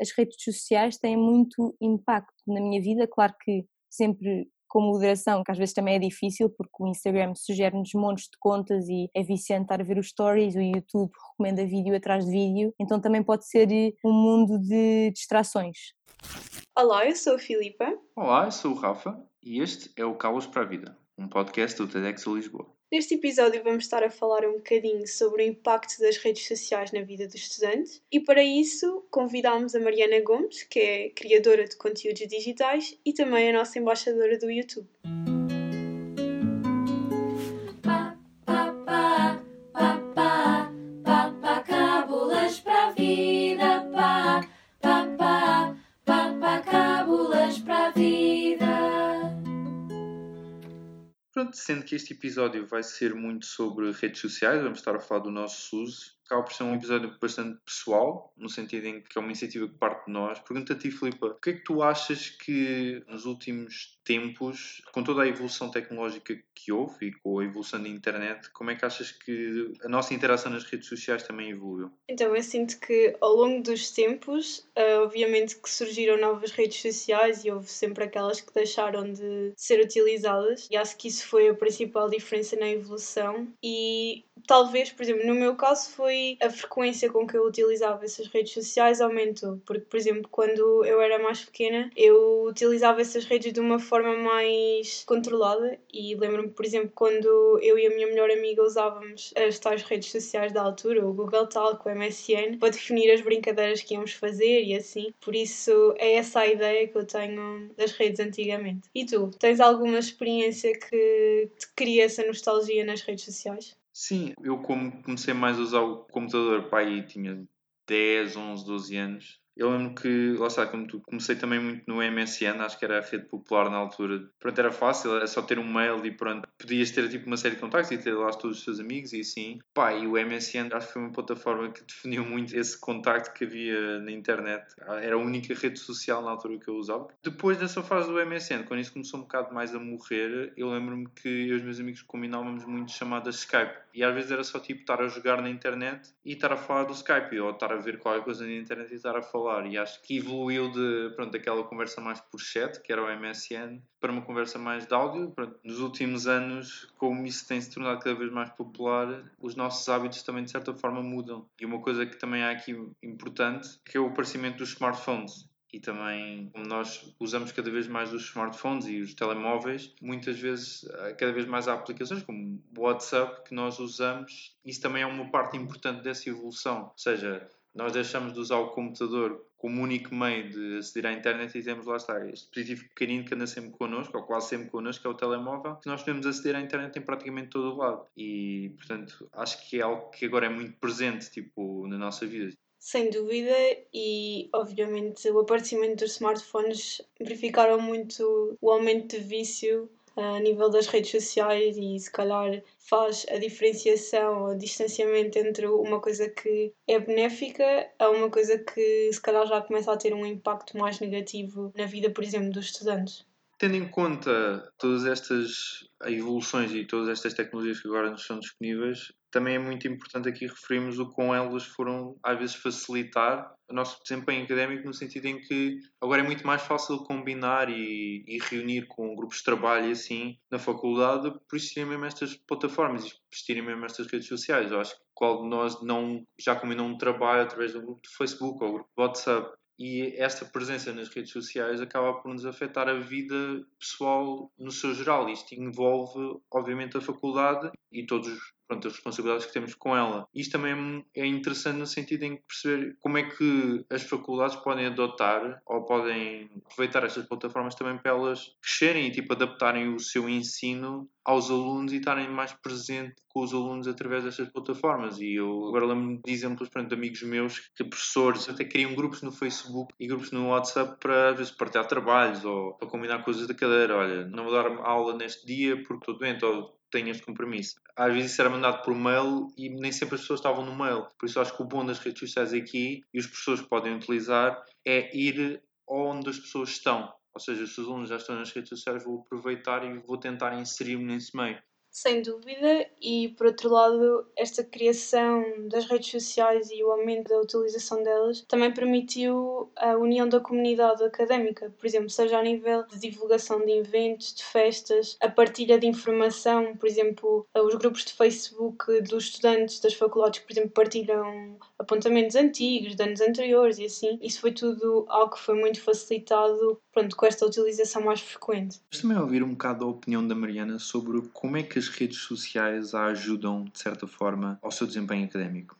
as redes sociais têm muito impacto na minha vida, claro que sempre com moderação, que às vezes também é difícil, porque o Instagram sugere-nos montes de contas e é viciante estar a ver os stories, o YouTube recomenda vídeo atrás de vídeo, então também pode ser eh, um mundo de distrações. Olá, eu sou a Filipa. Olá, eu sou o Rafa e este é o Calos para a Vida, um podcast do TEDx Lisboa. Neste episódio vamos estar a falar um bocadinho sobre o impacto das redes sociais na vida dos estudantes e para isso convidámos a Mariana Gomes, que é criadora de conteúdos digitais e também a nossa embaixadora do YouTube. Sendo que este episódio vai ser muito sobre redes sociais, vamos estar a falar do nosso uso acaba por ser um episódio bastante pessoal, no sentido em que é uma iniciativa que parte de nós. Pergunto a ti, Filipa, o que é que tu achas que nos últimos tempos, com toda a evolução tecnológica que houve e com a evolução da internet, como é que achas que a nossa interação nas redes sociais também evoluiu? Então, eu sinto que ao longo dos tempos, uh, obviamente que surgiram novas redes sociais e houve sempre aquelas que deixaram de ser utilizadas, e acho que isso foi a principal diferença na evolução. E talvez, por exemplo, no meu caso foi a frequência com que eu utilizava essas redes sociais aumentou. Porque, por exemplo, quando eu era mais pequena, eu utilizava essas redes de uma forma mais controlada. E lembro-me, por exemplo, quando eu e a minha melhor amiga usávamos as tais redes sociais da altura, o Google Talk, o MSN, para definir as brincadeiras que íamos fazer e assim. Por isso, é essa a ideia que eu tenho das redes antigamente. E tu, tens alguma experiência que te cria essa nostalgia nas redes sociais? Sim, eu como comecei mais a usar o computador, pai, tinha 10, 11, 12 anos, eu lembro que, lá está, como tu, comecei também muito no MSN, acho que era a rede popular na altura. Pronto, era fácil, era só ter um mail e pronto, podias ter tipo uma série de contactos e ter lá todos os teus amigos e assim. Pá, e o MSN acho que foi uma plataforma que definiu muito esse contacto que havia na internet. Era a única rede social na altura que eu usava. Depois dessa fase do MSN, quando isso começou um bocado mais a morrer, eu lembro-me que eu e os meus amigos combinávamos muito chamadas Skype. E às vezes era só tipo estar a jogar na internet e estar a falar do Skype, ou estar a ver qualquer coisa na internet e estar a falar falar e acho que evoluiu de pronto, daquela conversa mais por chat, que era o MSN, para uma conversa mais de áudio. Pronto, nos últimos anos, como isso tem se tornado cada vez mais popular, os nossos hábitos também de certa forma mudam. E uma coisa que também há aqui importante, que é o aparecimento dos smartphones e também como nós usamos cada vez mais os smartphones e os telemóveis, muitas vezes eh, cada vez mais há aplicações como o WhatsApp que nós usamos. Isso também é uma parte importante dessa evolução, ou seja, nós deixamos de usar o computador como único meio de aceder à internet e temos lá está este dispositivo pequenino que anda sempre connosco, ou quase sempre connosco, que é o telemóvel, que nós podemos aceder à internet em praticamente todo o lado. E, portanto, acho que é algo que agora é muito presente, tipo, na nossa vida. Sem dúvida, e obviamente o aparecimento dos smartphones verificaram muito o aumento de vício a nível das redes sociais e se calhar faz a diferenciação, o distanciamento entre uma coisa que é benéfica a uma coisa que se calhar já começa a ter um impacto mais negativo na vida, por exemplo, dos estudantes. Tendo em conta todas estas evoluções e todas estas tecnologias que agora nos são disponíveis, também é muito importante aqui referirmos o quão elas foram, às vezes, facilitar o nosso desempenho académico, no sentido em que agora é muito mais fácil combinar e, e reunir com grupos de trabalho e assim na faculdade, por existirem mesmo estas plataformas, por existirem mesmo estas redes sociais. Eu acho que qual de nós não já combinou um trabalho através do grupo de Facebook ou grupo de WhatsApp e esta presença nas redes sociais acaba por nos afetar a vida pessoal no seu geral. Isto envolve, obviamente, a faculdade e todos pronto, as responsabilidades que temos com ela. Isto também é interessante no sentido em perceber como é que as faculdades podem adotar ou podem aproveitar estas plataformas também para elas crescerem e tipo, adaptarem o seu ensino aos alunos e estarem mais presente com os alunos através destas plataformas. E eu agora lembro-me de exemplos pronto, de amigos meus que professores até criam grupos no Facebook e grupos no WhatsApp para às vezes partilhar trabalhos ou para combinar coisas da cadeira. Olha, não vou dar aula neste dia porque estou doente ou tenho este compromisso. Às vezes isso era mandado por mail e nem sempre as pessoas estavam no mail. Por isso acho que o bom das redes sociais aqui e os professores podem utilizar é ir onde as pessoas estão. Ou seja, se os alunos já estão nas redes sociais, vou aproveitar e vou tentar inserir-me nesse meio. Sem dúvida, e por outro lado, esta criação das redes sociais e o aumento da utilização delas também permitiu a união da comunidade académica, por exemplo, seja a nível de divulgação de eventos, de festas, a partilha de informação, por exemplo, os grupos de Facebook dos estudantes das faculdades, por exemplo, partilham apontamentos antigos, de anos anteriores e assim. Isso foi tudo algo que foi muito facilitado pronto, com esta utilização mais frequente. Mas também ouvir um bocado a opinião da Mariana sobre como é que as redes sociais a ajudam, de certa forma, ao seu desempenho académico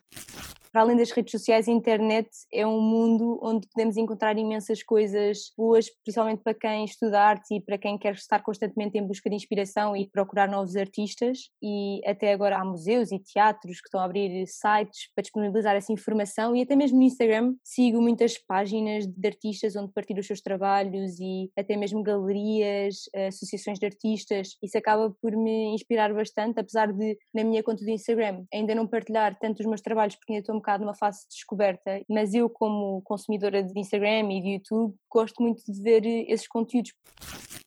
para além das redes sociais, a internet é um mundo onde podemos encontrar imensas coisas boas, principalmente para quem estuda arte e para quem quer estar constantemente em busca de inspiração e procurar novos artistas. E até agora há museus e teatros que estão a abrir sites para disponibilizar essa informação e até mesmo no Instagram sigo muitas páginas de artistas onde partilham os seus trabalhos e até mesmo galerias, associações de artistas. Isso acaba por me inspirar bastante, apesar de na minha conta do Instagram ainda não partilhar tanto os meus trabalhos porque ainda estou bocado numa fase de descoberta, mas eu, como consumidora de Instagram e de YouTube, gosto muito de ver esses conteúdos.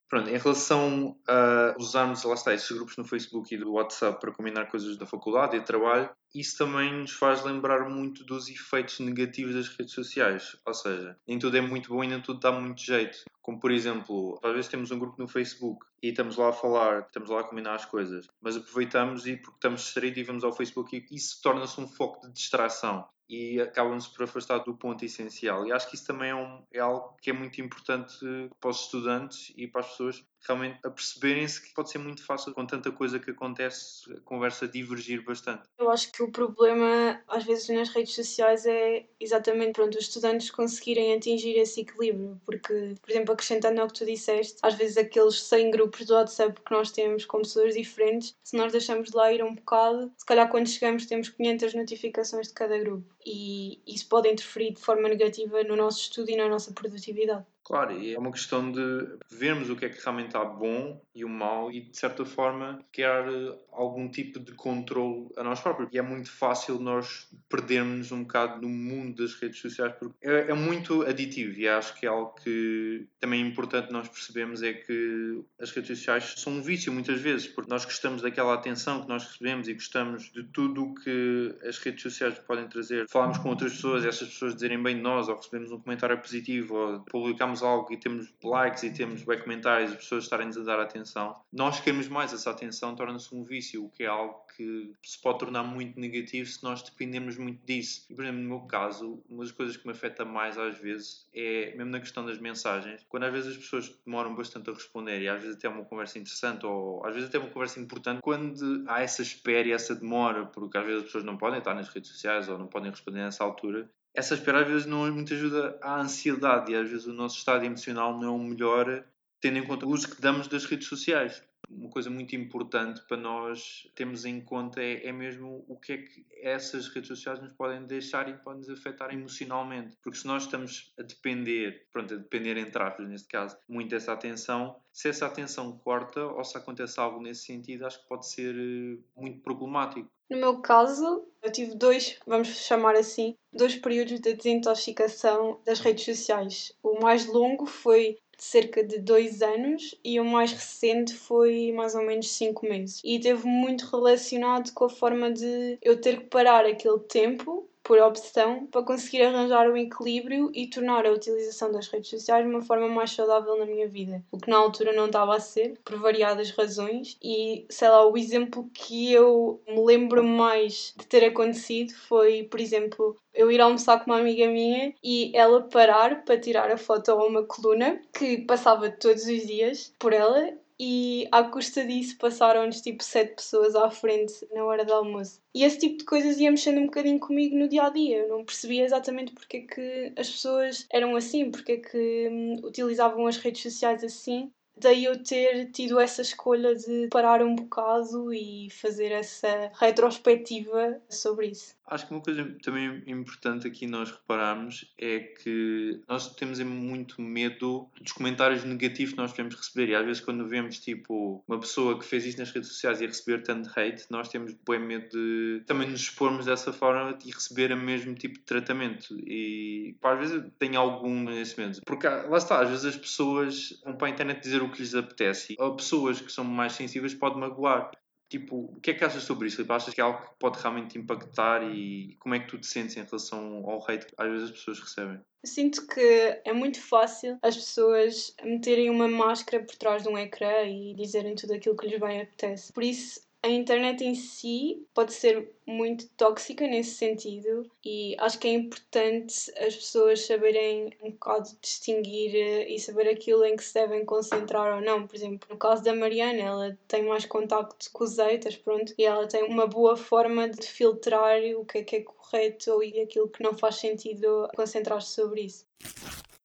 Pronto, em relação a usarmos, lá está, esses grupos no Facebook e do WhatsApp para combinar coisas da faculdade e trabalho, isso também nos faz lembrar muito dos efeitos negativos das redes sociais. Ou seja, nem tudo é muito bom e nem tudo dá muito jeito. Como, por exemplo, às vezes temos um grupo no Facebook e estamos lá a falar, estamos lá a combinar as coisas, mas aproveitamos e porque estamos distraídos e vamos ao Facebook e isso torna-se um foco de distração e acabam-se por afastar do ponto essencial. E acho que isso também é, um, é algo que é muito importante para os estudantes e para as pessoas realmente aperceberem-se que pode ser muito fácil com tanta coisa que acontece, a conversa divergir bastante. Eu acho que o problema, às vezes, nas redes sociais é exatamente pronto, os estudantes conseguirem atingir esse equilíbrio, porque, por exemplo, acrescentando ao que tu disseste, às vezes aqueles 100 grupos do WhatsApp que nós temos com pessoas diferentes, se nós deixamos de lá ir um bocado, se calhar quando chegamos temos 500 notificações de cada grupo e isso pode interferir de forma negativa no nosso estudo e na nossa produtividade. Claro, e é uma questão de vermos o que é que realmente está bom e o mau e, de certa forma, criar eh, algum tipo de controle a nós próprios. E é muito fácil nós perdermos um bocado no mundo das redes sociais porque é, é muito aditivo e acho que é algo que também é importante nós percebemos é que as redes sociais são um vício muitas vezes, porque nós gostamos daquela atenção que nós recebemos e gostamos de tudo o que as redes sociais podem trazer. Falamos com outras pessoas e essas pessoas dizerem bem de nós ou recebemos um comentário positivo ou publicamos algo e temos likes e temos bem comentários e pessoas estarem-nos a dar atenção, nós queremos mais essa atenção, torna-se um vício, o que é algo que se pode tornar muito negativo se nós dependemos muito disso. E, por exemplo, no meu caso, uma das coisas que me afeta mais às vezes é, mesmo na questão das mensagens, quando às vezes as pessoas demoram bastante a responder e às vezes até é uma conversa interessante ou às vezes até é uma conversa importante, quando há essa espera e essa demora, porque às vezes as pessoas não podem estar nas redes sociais ou não podem responder nessa altura, essa espera às vezes não é muito ajuda à ansiedade e às vezes o nosso estado emocional não é o melhor tendo em conta o uso que damos das redes sociais. Uma coisa muito importante para nós termos em conta é, é mesmo o que é que essas redes sociais nos podem deixar e podem nos afetar emocionalmente. Porque se nós estamos a depender, pronto, a depender entre aspas neste caso, muito dessa atenção, se essa atenção corta ou se acontece algo nesse sentido, acho que pode ser eh, muito problemático. No meu caso, eu tive dois, vamos chamar assim, dois períodos de desintoxicação das redes sociais. O mais longo foi de cerca de dois anos e o mais recente foi mais ou menos cinco meses. E teve muito relacionado com a forma de eu ter que parar aquele tempo por opção para conseguir arranjar um equilíbrio e tornar a utilização das redes sociais uma forma mais saudável na minha vida. O que na altura não estava a ser, por variadas razões, e sei lá, o exemplo que eu me lembro mais de ter acontecido foi, por exemplo, eu ir almoçar com uma amiga minha e ela parar para tirar a foto a uma coluna que passava todos os dias por ela e à custa disso passaram-nos tipo sete pessoas à frente na hora do almoço. E esse tipo de coisas ia mexendo um bocadinho comigo no dia a dia. Eu não percebia exatamente porque é que as pessoas eram assim, porque é que hum, utilizavam as redes sociais assim daí eu ter tido essa escolha de parar um bocado e fazer essa retrospectiva sobre isso. Acho que uma coisa também importante aqui nós repararmos é que nós temos muito medo dos comentários negativos que nós podemos receber. E às vezes quando vemos tipo uma pessoa que fez isto nas redes sociais e receber tanto hate, nós temos bem medo de também nos expormos dessa forma e receber o mesmo tipo de tratamento. E pá, às vezes tenho algum nesse medo, porque lá está, às vezes as pessoas vão para a internet dizer o que lhes apetece. Ou pessoas que são mais sensíveis pode magoar. Tipo, o que é que achas sobre isso? Achas que é algo que pode realmente impactar e como é que tu te sentes em relação ao hate que às vezes as pessoas recebem? Sinto que é muito fácil as pessoas meterem uma máscara por trás de um ecrã e dizerem tudo aquilo que lhes bem apetece. Por isso, a internet em si pode ser muito tóxica nesse sentido e acho que é importante as pessoas saberem um bocado distinguir eh, e saber aquilo em que se devem concentrar ou não. Por exemplo, no caso da Mariana, ela tem mais contacto com os haters, pronto, e ela tem uma boa forma de filtrar o que é que é correto e aquilo que não faz sentido concentrar-se sobre isso.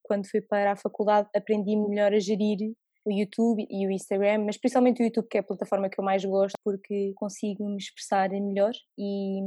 Quando fui para a faculdade aprendi melhor a gerir o YouTube e o Instagram, mas principalmente o YouTube, que é a plataforma que eu mais gosto, porque consigo me expressar melhor e,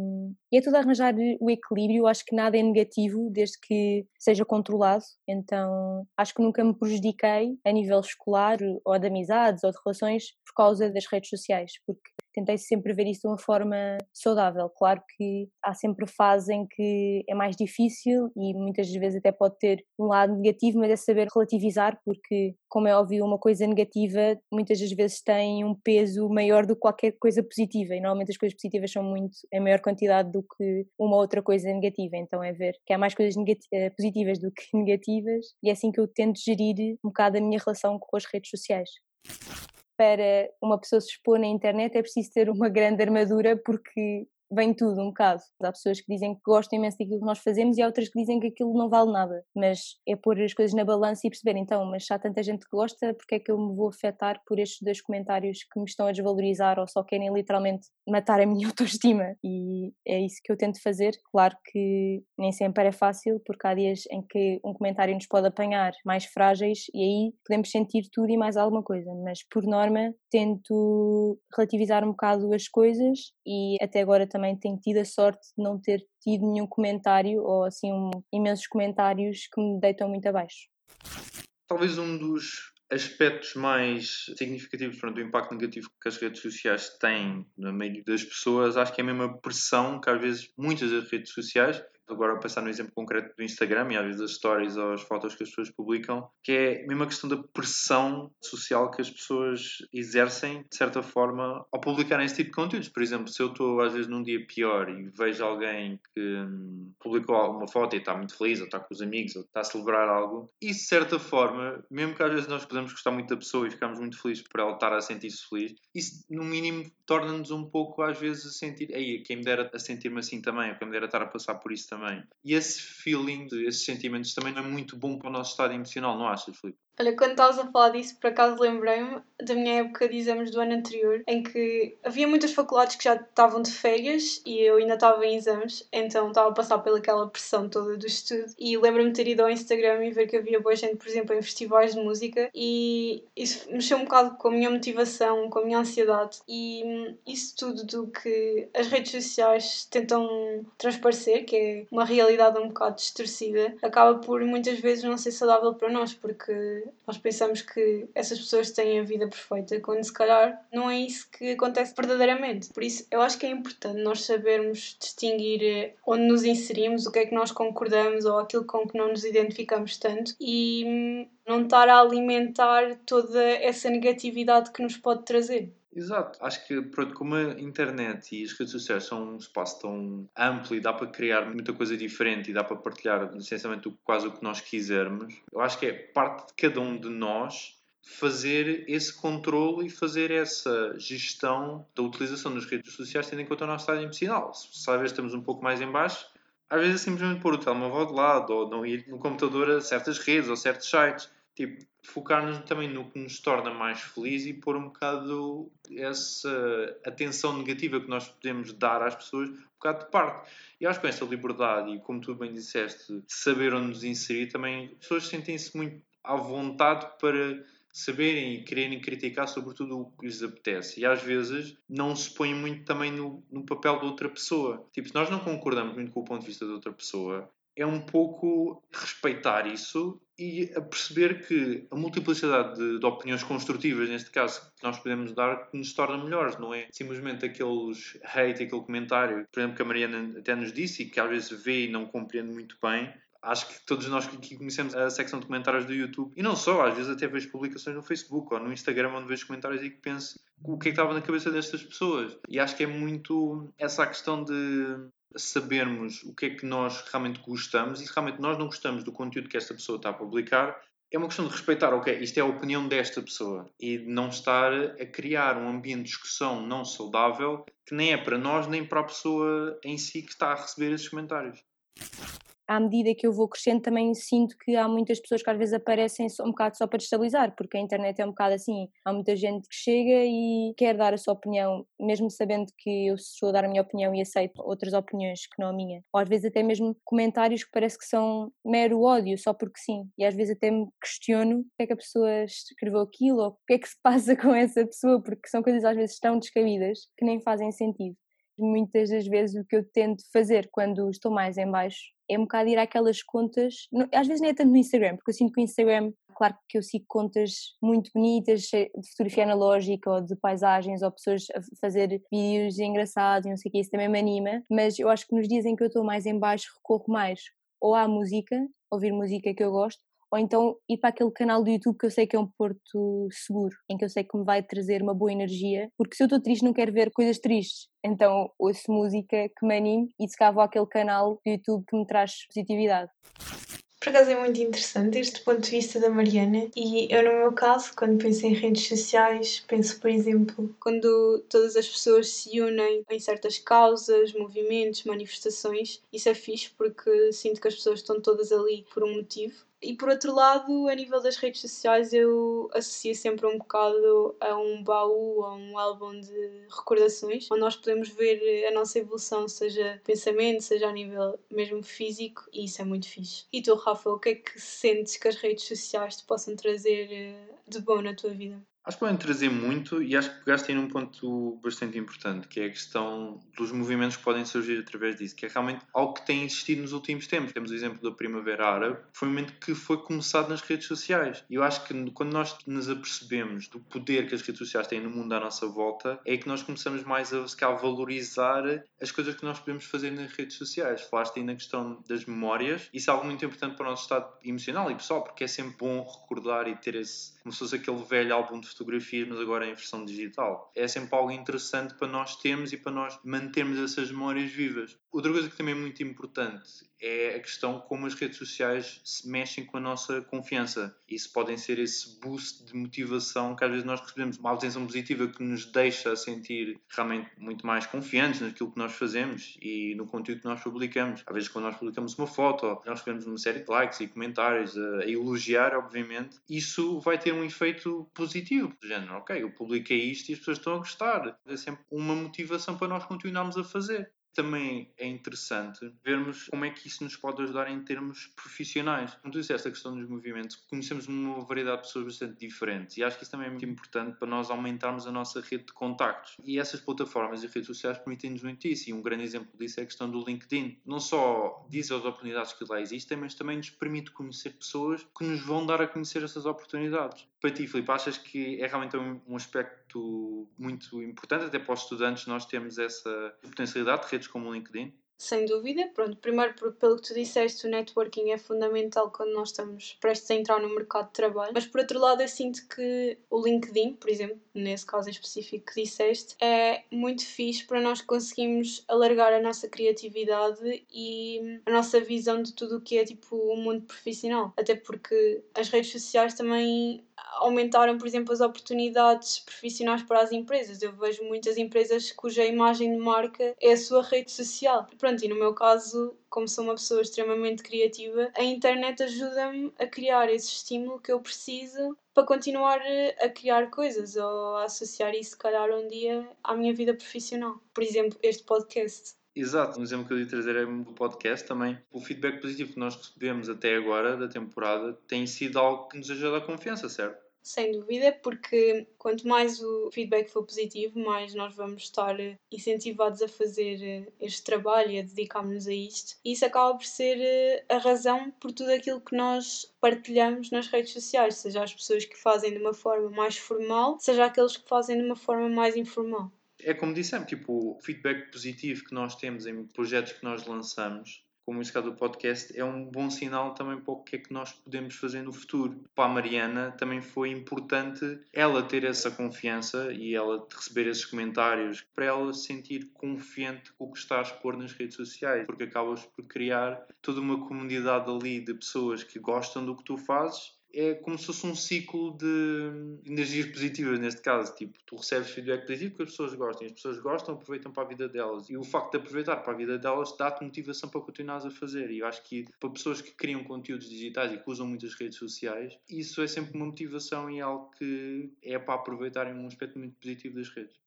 e é tudo arranjar o equilíbrio. Acho que nada é negativo desde que seja controlado, então acho que nunca me prejudiquei a nível escolar ou de amizades ou de relações por causa das redes sociais, porque tentei sempre ver isso de uma forma saudável. Claro que há sempre fases em que é mais difícil e muitas vezes até pode ter um lado negativo, mas é saber relativizar, porque, como é óbvio, uma coisa negativa muitas das vezes tem um peso maior do que qualquer coisa positiva, e normalmente as coisas positivas são muito em maior quantidade do que uma outra coisa negativa. Então é ver que há mais coisas eh, positivas do que negativas, e é assim que eu tento gerir um bocado a minha relação com as redes sociais para uma pessoa se expor na internet é preciso ter uma grande armadura porque vem tudo um bocado. Há pessoas que dizem que gostam imenso daquilo que nós fazemos e há outras que dizem que aquilo não vale nada. Mas é pôr as coisas na balança e perceber, então, mas se há tanta gente que gosta, porque é que eu me vou afetar por estes dois comentários que me estão a desvalorizar ou só querem literalmente matar a minha autoestima? E é isso que eu tento fazer. Claro que nem sempre é fácil, porque há dias em que um comentário nos pode apanhar mais frágeis e aí podemos sentir tudo e mais alguma coisa. Mas por norma, tento relativizar um bocado as coisas e até agora também também tenho tido a sorte de não ter tido nenhum comentário ou assim um, imensos comentários que me deitam muito abaixo. Talvez um dos aspectos mais significativos pronto, do impacto negativo que as redes sociais têm na maioria das pessoas, acho que é a mesma pressão que às vezes muitas das redes sociais agora a pensar no exemplo concreto do Instagram e às vezes as stories ou as fotos que as pessoas publicam, que é mesmo a questão da pressão social que as pessoas exercem, de certa forma, ao publicarem esse tipo de conteúdos. Por exemplo, se eu estou às vezes num dia pior e vejo alguém que hum, publicou alguma foto e está muito feliz, ou está com os amigos, ou está a celebrar algo, isso de certa forma, mesmo que às vezes nós podemos gostar muito da pessoa e ficamos muito felizes por ela estar a sentir-se feliz, isso no mínimo torna-nos um pouco às vezes a sentir, ei, quem me dera a sentir-me assim também, ou quem me dera estar a passar por isso também. E esse feeling, esses sentimentos também não é muito bom para o nosso estado emocional, não achas, Filipe? Olha, quando estavas a falar disso, por acaso lembrei-me da minha época de exames do ano anterior, em que havia muitas faculdades que já estavam de férias e eu ainda estava em exames, então estava a passar pelaquela pressão toda do estudo. E lembro-me de ter ido ao Instagram e ver que havia boa gente, por exemplo, em festivais de música, e isso mexeu um bocado com a minha motivação, com a minha ansiedade, e isso tudo do que as redes sociais tentam transparecer, que é uma realidade um bocado distorcida, acaba por muitas vezes não ser saudável para nós, porque nós pensamos que essas pessoas têm a vida perfeita, quando se calhar não é isso que acontece verdadeiramente. Por isso, eu acho que é importante nós sabermos distinguir eh, onde nos inserimos, o que é que nós concordamos ou aquilo com que não nos identificamos tanto e hum, não estar a alimentar toda essa negatividade que nos pode trazer. Exato, acho que pronto, como a internet e as redes sociais são um espaço tão amplo e dá para criar muita coisa diferente e dá para partilhar essencialmente quase o que nós quisermos, eu acho que é parte de cada um de nós fazer esse controle e fazer essa gestão da utilização das redes sociais tendo em conta o nosso estado emocional. Se às vezes estamos um pouco mais em baixo, às vezes é simplesmente pôr o telemóvel de lado ou não ir no computador a certas redes ou certos sites. Tipo, focar-nos também no que nos torna mais felizes e pôr um bocado essa atenção negativa que nós podemos dar às pessoas um bocado de parte. E acho que com essa liberdade e, como tu bem disseste, saber onde nos inserir, também as pessoas sentem-se muito à vontade para saberem e quererem criticar sobre tudo o que lhes apetece. E às vezes não se põem muito também no, no papel de outra pessoa. Tipo, se nós não concordamos muito com o ponto de vista de outra pessoa, é um pouco respeitar isso e a perceber que a multiplicidade de, de, opiniões construtivas, neste caso, que nós podemos dar, que nos torna melhores, não é simplesmente aqueles hate, aquele comentário, por exemplo, que a Mariana até nos disse e que às vezes vê e não compreende muito bem. Acho que todos nós que conhecemos a secção de comentários do YouTube, e não só, às vezes até vejo publicações no Facebook ou no Instagram onde vejo comentários e que penso o que é que estava na cabeça destas pessoas. E acho que é muito essa a questão de sabermos o que é que nós realmente gostamos e se realmente nós não gostamos do conteúdo que esta pessoa está a publicar, é uma questão de respeitar, ok, isto é a opinião desta pessoa e de não estar a criar um ambiente de discussão não saudável que nem é para nós nem para a pessoa em si que está a receber esses comentários à medida que eu vou crescendo, também sinto que há muitas pessoas que às vezes aparecem um bocado só para destabilizar, porque a internet é um bocado assim. Há muita gente que chega e quer dar a sua opinião, mesmo sabendo que eu estou a dar a minha opinião e aceito outras opiniões que não a minha. Ou às vezes até mesmo comentários que parece que são mero ódio, só porque sim. E às vezes até me questiono porque é que a pessoa escreveu aquilo ou o que é que se passa com essa pessoa, porque são coisas às vezes tão descabidas que nem fazem sentido muitas das vezes o que eu tento fazer quando estou mais em baixo é um bocado ir àquelas contas, às vezes nem é tanto no Instagram, porque eu sinto que o Instagram, claro que eu sigo contas muito bonitas, de fotografia analógica ou de paisagens, ou pessoas a fazer vídeos engraçados e não sei o que, isso também me anima, mas eu acho que nos dias em que eu estou mais em baixo recorro mais ou à música, ouvir música que eu gosto, ou então ir para aquele canal do YouTube que eu sei que é um porto seguro, em que eu sei que me vai trazer uma boa energia, porque se eu estou triste não quero ver coisas tristes, então ouço música que me anime e se cá vou canal do YouTube que me traz positividade. Por acaso é muito interessante este ponto de vista da Mariana e eu no meu caso, quando penso em redes sociais, penso por exemplo, quando todas as pessoas se unem em certas causas, movimentos, manifestações, isso é fixe porque sinto que as pessoas estão todas ali por um motivo e por outro lado, a nível das redes sociais, eu associo sempre um bocado a um baú, a um álbum de recordações, onde nós podemos ver a nossa evolução, seja pensamento, seja a nível mesmo físico, e isso é muito fixe. E tu, Rafa, o que é que sentes que as redes sociais te possam trazer eh, de bom na tua vida? Acho que podem trazer muito e acho que pegaste aí num ponto bastante importante, que é a questão dos movimentos que podem surgir através disso, que é realmente algo que tem existido nos últimos tempos. Temos o exemplo da Primavera Árabe, que foi um momento que foi começado nas redes sociais. E eu acho que quando nós nos apercebemos do poder que as redes sociais têm no mundo à nossa volta, é que nós começamos mais a, a valorizar as coisas que nós podemos fazer nas redes sociais. Falaste aí na questão das memórias, isso é algo muito importante para o nosso estado emocional e pessoal, porque é sempre bom recordar e ter esse, como se fosse aquele velho álbum de fotografias, mas agora em versão digital. É sempre algo interessante para nós termos e para nós mantermos essas memórias vivas. Outra coisa que também é muito importante é a questão como as redes sociais se mexem com a nossa confiança. Isso podem ser esse boost de motivação que às vezes nós recebemos, uma atenção positiva que nos deixa sentir realmente muito mais confiantes naquilo que nós fazemos e no conteúdo que nós publicamos. Às vezes quando nós publicamos uma foto, nós recebemos uma série de likes e comentários a, a elogiar, obviamente, isso vai ter um efeito positivo. Do género, ok, eu publiquei isto e as pessoas estão a gostar. É sempre uma motivação para nós continuarmos a fazer também é interessante vermos como é que isso nos pode ajudar em termos profissionais. Como tu disseste, a questão dos movimentos, conhecemos uma variedade de pessoas bastante diferentes e acho que isso também é muito importante para nós aumentarmos a nossa rede de contactos. E essas plataformas e redes sociais permitem-nos muito isso. E um grande exemplo disso é a questão do LinkedIn. Não só diz as oportunidades que lá existem, mas também nos permite conhecer pessoas que nos vão dar a conhecer essas oportunidades. Para ti, Filipe, achas que é realmente um aspecto muito importante, até para os estudantes, nós temos essa potencialidade de redes como o LinkedIn? Sem dúvida, pronto, primeiro pelo que tu disseste, o networking é fundamental quando nós estamos prestes a entrar no mercado de trabalho, mas por outro lado eu sinto que o LinkedIn, por exemplo, nesse caso específico que disseste, é muito fixe para nós conseguirmos alargar a nossa criatividade e a nossa visão de tudo o que é tipo o mundo profissional, até porque as redes sociais também aumentaram, por exemplo, as oportunidades profissionais para as empresas. Eu vejo muitas empresas cuja imagem de marca é a sua rede social. Pronto, e no meu caso, como sou uma pessoa extremamente criativa, a internet ajuda-me a criar esse estímulo que eu preciso para continuar a criar coisas ou a associar isso, se calhar, um dia à minha vida profissional. Por exemplo, este podcast. Exato, um exemplo que eu ia trazer é do podcast também. O feedback positivo que nós recebemos até agora da temporada tem sido algo que nos ajuda a confiança, certo? Sem dúvida, porque quanto mais o feedback for positivo, mais nós vamos estar incentivados a fazer este trabalho e a dedicarmos-nos a isto. E isso acaba por ser eh, a razão por tudo aquilo que nós partilhamos nas redes sociais, seja as pessoas que fazem de uma forma mais formal, seja aqueles que fazem de uma forma mais informal. É como dissemos, tipo, o feedback positivo que nós temos em projetos que nós lançamos como esse caso do podcast, é um bom sinal também para o que é que nós podemos fazer no futuro. Para a Mariana também foi importante ela ter essa confiança e ela receber esses comentários para ela se sentir confiante com o que está a expor nas redes sociais, porque acabas por criar toda uma comunidade ali de pessoas que gostam do que tu fazes é como se fosse um ciclo de energias positivas, neste caso. Tipo, tu recebes feedback positivo que as pessoas gostam, as pessoas gostam, aproveitam para a vida delas. E o facto de aproveitar para a vida delas dá-te motivação para continuares a fazer. E eu acho que para pessoas que criam conteúdos digitais e que usam muitas redes sociais, isso é sempre uma motivação e algo que é para aproveitarem um aspecto muito positivo das redes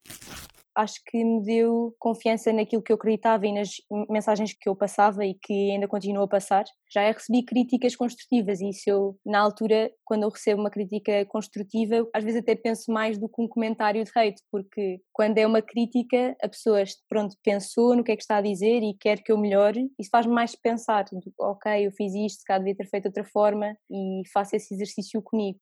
acho que me deu confiança naquilo que eu acreditava e nas mensagens que eu passava e que ainda continuo a passar. Já recebi críticas construtivas e isso eu, na altura, quando eu recebo uma crítica construtiva, às vezes até penso mais do que um comentário de hate, porque quando é uma crítica, a pessoa, pronto, pensou no que é que está a dizer e quer que eu melhore, isso faz-me mais pensar, ok, eu fiz isto, se calhar devia ter feito de outra forma e faço esse exercício comigo.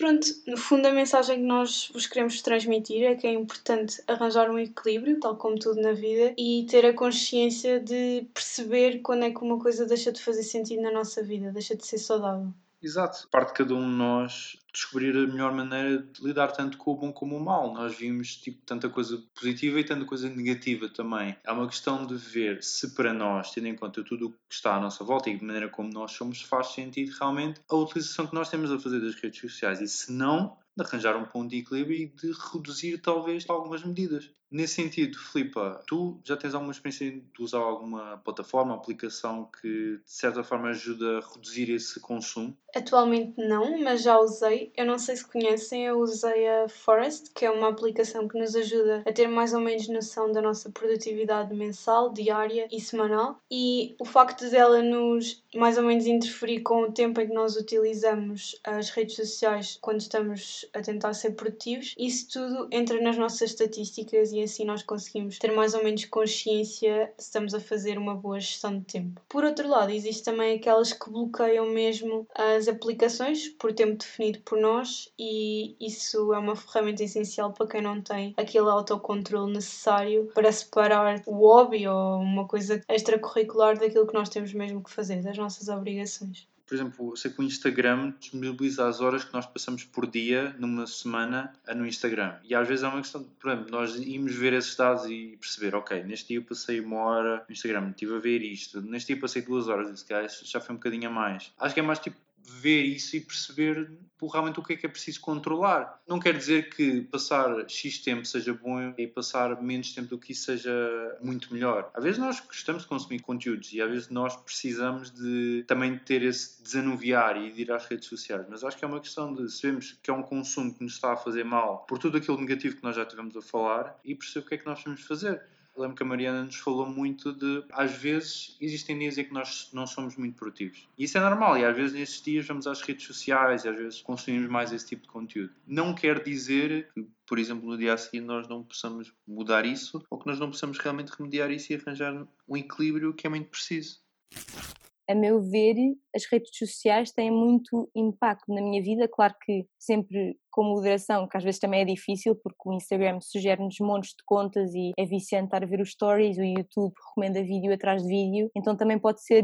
Pronto, no fundo a mensagem que nós vos queremos transmitir é que é importante arranjar um equilíbrio, tal como tudo na vida, e ter a consciência de perceber quando é que uma coisa deixa de fazer sentido na nossa vida, deixa de ser saudável. Exato. Parte de cada um de nós descobrir a melhor maneira de lidar tanto com o bom como o mal. Nós vimos tipo, tanta coisa positiva e tanta coisa negativa também. É uma questão de ver se para nós, tendo em conta tudo o que está à nossa volta e de maneira como nós somos, faz sentido realmente a utilização que nós temos a fazer das redes sociais. E se não, de arranjar um ponto de equilíbrio e de reduzir talvez algumas medidas. Nesse sentido, Filipa, tu já tens alguma experiência de usar alguma plataforma, aplicação que de certa forma ajuda a reduzir esse consumo? Atualmente não, mas já usei. Eu não sei se conhecem, eu usei a Forest, que é uma aplicação que nos ajuda a ter mais ou menos noção da nossa produtividade mensal, diária e semanal. E o facto dela nos mais ou menos interferir com o tempo em que nós utilizamos as redes sociais quando estamos a tentar ser produtivos, isso tudo entra nas nossas estatísticas e assim nós conseguimos ter mais ou menos consciência se estamos a fazer uma boa gestão de tempo. Por outro lado, existe também aquelas que bloqueiam mesmo as aplicações por tempo definido por nós e isso é uma ferramenta essencial para quem não tem aquele autocontrole necessário para separar o hobby ou uma coisa extracurricular daquilo que nós temos mesmo que fazer, das nossas obrigações por exemplo, sei que o Instagram disponibiliza as horas que nós passamos por dia numa semana no Instagram. E às vezes é uma questão, por exemplo, nós irmos ver esses dados e perceber, ok, neste dia eu passei uma hora no Instagram, estive a ver isto, neste dia passei duas horas, esse já foi um bocadinho a mais. Acho que é mais tipo ver isso e perceber realmente o que é que é preciso controlar. Não quer dizer que passar X tempo seja bom e passar menos tempo do que isso seja muito melhor. Às vezes nós gostamos de consumir conteúdos e às vezes nós precisamos de também ter esse desanuviar e de ir às redes sociais. Mas acho que é uma questão de sabemos que é um consumo que nos está a fazer mal por tudo aquilo negativo que nós já tivemos a falar e perceber o que é que nós temos fazer lembro que a Mariana nos falou muito de, às vezes, existem dias em que nós não somos muito produtivos. E isso é normal, e às vezes nesses dias vamos às redes sociais e às vezes consumimos mais esse tipo de conteúdo. Não quer dizer que, por exemplo, no dia a seguir nós não possamos mudar isso ou que nós não possamos realmente remediar isso e arranjar um equilíbrio que é muito preciso a meu ver, as redes sociais têm muito impacto na minha vida. Claro que sempre com moderação, que às vezes também é difícil, porque o Instagram sugere-nos montes de contas e é viciante estar a ver os stories, o YouTube recomenda vídeo atrás de vídeo, então também pode ser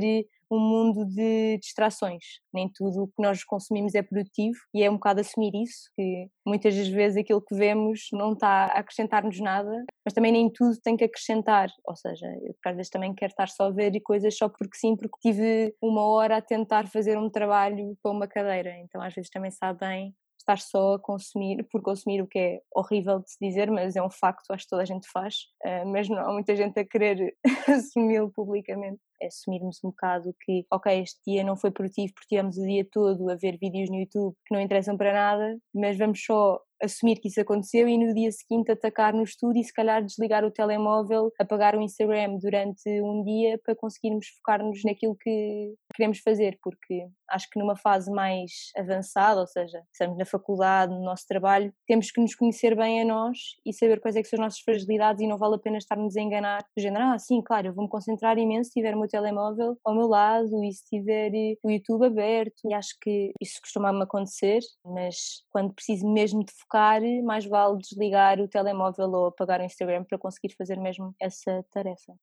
um mundo de distrações. Nem tudo o que nós consumimos é produtivo e é um bocado assumir isso, que muitas das vezes aquilo que vemos não está a acrescentar-nos nada, mas também nem tudo tem que acrescentar. Ou seja, eu às vezes também quero estar só a ver coisas só porque sim, porque tive uma hora a tentar fazer um trabalho para uma cadeira. Então às vezes também sabe bem estar só a consumir, por consumir o que é horrível de se dizer, mas é um facto, acho que toda a gente faz, uh, mas não há muita gente a querer assumi-lo publicamente. É assumirmos um bocado que, ok, este dia não foi produtivo porque tivemos o dia todo a ver vídeos no YouTube que não interessam para nada, mas vamos só assumir que isso aconteceu e no dia seguinte atacar no estudo e se calhar desligar o telemóvel, apagar o Instagram durante um dia para conseguirmos focar-nos naquilo que queremos fazer, porque acho que numa fase mais avançada, ou seja, estamos na faculdade, no nosso trabalho, temos que nos conhecer bem a nós e saber quais é que são as nossas fragilidades e não vale a pena estarmos a enganar do género, ah sim, claro, eu vou-me concentrar imenso se tiver o meu telemóvel ao meu lado e se tiver eh, o YouTube aberto. E acho que isso costuma-me acontecer, mas quando preciso mesmo de focar, mais vale desligar o telemóvel ou apagar o Instagram para conseguir fazer mesmo essa tarefa.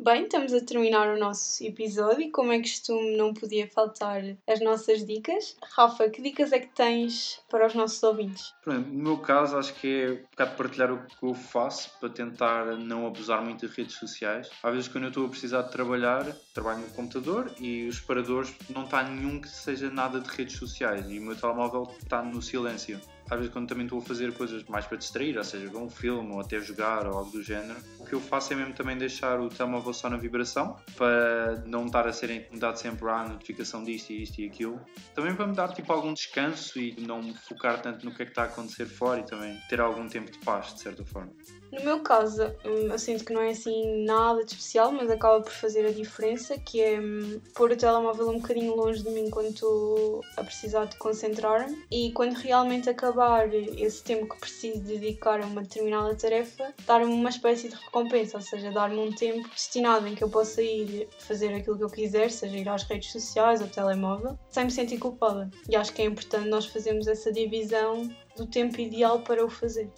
Bem, estamos a terminar o nosso episódio e, como é costume, não podia faltar as nossas dicas. Rafa, que dicas é que tens para os nossos ouvintes? no meu caso, acho que é um bocado partilhar o que eu faço para tentar não abusar muito de redes sociais. Às vezes, quando eu estou a precisar de trabalhar, trabalho no computador e os paradores não está nenhum que seja nada de redes sociais e o meu telemóvel está no silêncio às vezes quando também estou a fazer coisas mais para distrair, ou seja, ver um filme ou até jogar ou algo do género, o que eu faço é mesmo também deixar o telemóvel só na vibração para não estar a ser incomodado sempre à notificação disto e isto e aquilo. Também para me dar tipo algum descanso e não me focar tanto no que é que está a acontecer fora e também ter algum tempo de paz, de certa forma. No meu caso, hum, eu sinto que não é assim nada de especial, mas acaba por fazer a diferença, que é hum, pôr o telemóvel um bocadinho longe de mim estou a precisar de concentrar-me e quando realmente acabar esse tempo que preciso dedicar a uma determinada tarefa, dar-me uma espécie de recompensa, ou seja, dar-me um tempo destinado em que eu possa ir fazer aquilo que eu quiser, seja ir às redes sociais, ao telemóvel, sem me sentir culpada. E acho que é importante nós fazermos essa divisão do tempo ideal para o fazer.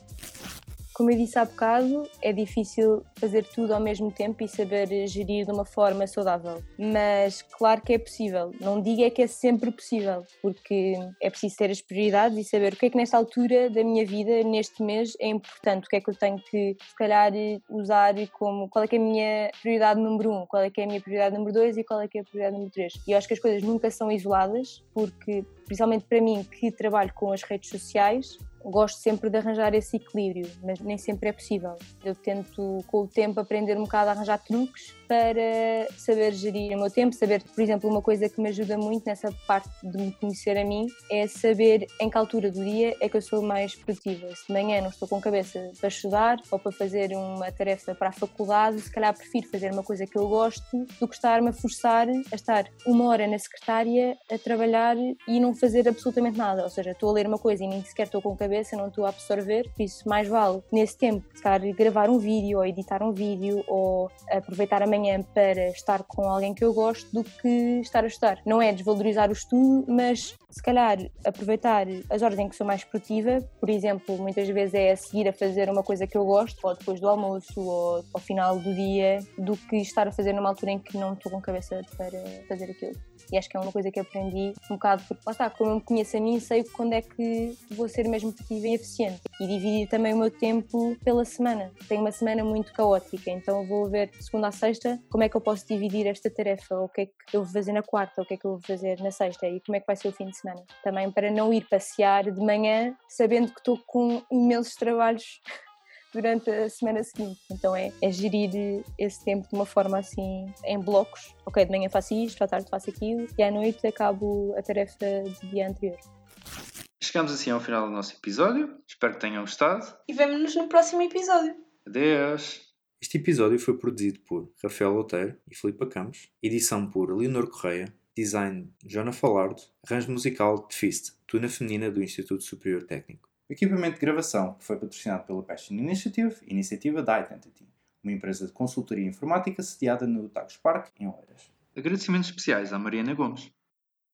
Como eu disse há bocado, é difícil fazer tudo ao mesmo tempo e saber gerir de uma forma saudável. Mas claro que é possível. Não digo é que é sempre possível, porque é preciso ter as prioridades e saber o que é que nesta altura da minha vida, neste mês, é importante, o que é que eu tenho que, se calhar, usar como qual é que é a minha prioridade número um, qual é que é a minha prioridade número dois e qual é que é a prioridade número três. E eu acho que as coisas nunca são isoladas, porque, principalmente para mim que trabalho com as redes sociais, gosto sempre de arranjar esse equilíbrio, mas nem sempre é possível. Eu tento, com o tempo, aprender um bocado a arranjar truques para saber gerir o meu tempo, saber, por exemplo, uma coisa que me ajuda muito nessa parte de me conhecer a mim é saber em que altura do dia é que eu sou mais produtiva. Se de manhã não estou com cabeça para estudar ou para fazer uma tarefa para a faculdade, se calhar prefiro fazer uma coisa que eu gosto do que estar-me a forçar a estar uma hora na secretária a trabalhar e não fazer absolutamente nada. Ou seja, estou a ler uma coisa e nem sequer estou com cabeça, não estou a absorver, por isso mais vale nesse tempo, se calhar gravar um vídeo ou editar um vídeo ou aproveitar a manhã manhã para estar com alguém que eu gosto do que estar a estudar. Não é desvalorizar o estudo, mas se calhar aproveitar as horas em que sou mais produtiva, por exemplo, muitas vezes é a seguir a fazer uma coisa que eu gosto, ou depois do almoço, ou ao final do dia, do que estar a fazer numa altura em que não estou com cabeça para fazer aquilo. E acho que é uma coisa que aprendi um bocado, porque lá está, como eu me conheço a mim, sei quando é que vou ser mesmo produtiva e eficiente. E dividir também o meu tempo pela semana. Tenho uma semana muito caótica, então vou ver de segunda a sexta como é que eu posso dividir esta tarefa, o que é que eu vou fazer na quarta, o que é que eu vou fazer na sexta e como é que vai ser o fim de semana. Também para não ir passear de manhã sabendo que estou com imensos trabalhos durante a semana seguinte. Então é, é, gerir esse tempo de uma forma assim, em blocos. Ok, de manhã faço isto, à tarde faço aquilo e à noite acabo a tarefa do dia anterior. Chegamos assim ao final do nosso episódio. Espero que tenham gostado. E vemo-nos no próximo episódio. Adeus! Este episódio foi produzido por Rafael Outeiro e Filipe Campos, edição por Leonor Correia, design Jona Falardo, arranjo musical de Fist, tuna feminina do Instituto Superior Técnico. Equipamento de gravação foi patrocinado pela Passion Initiative, iniciativa da Identity, uma empresa de consultoria informática sediada no Tagus Park, em Oeiras. Agradecimentos especiais à Mariana Gomes.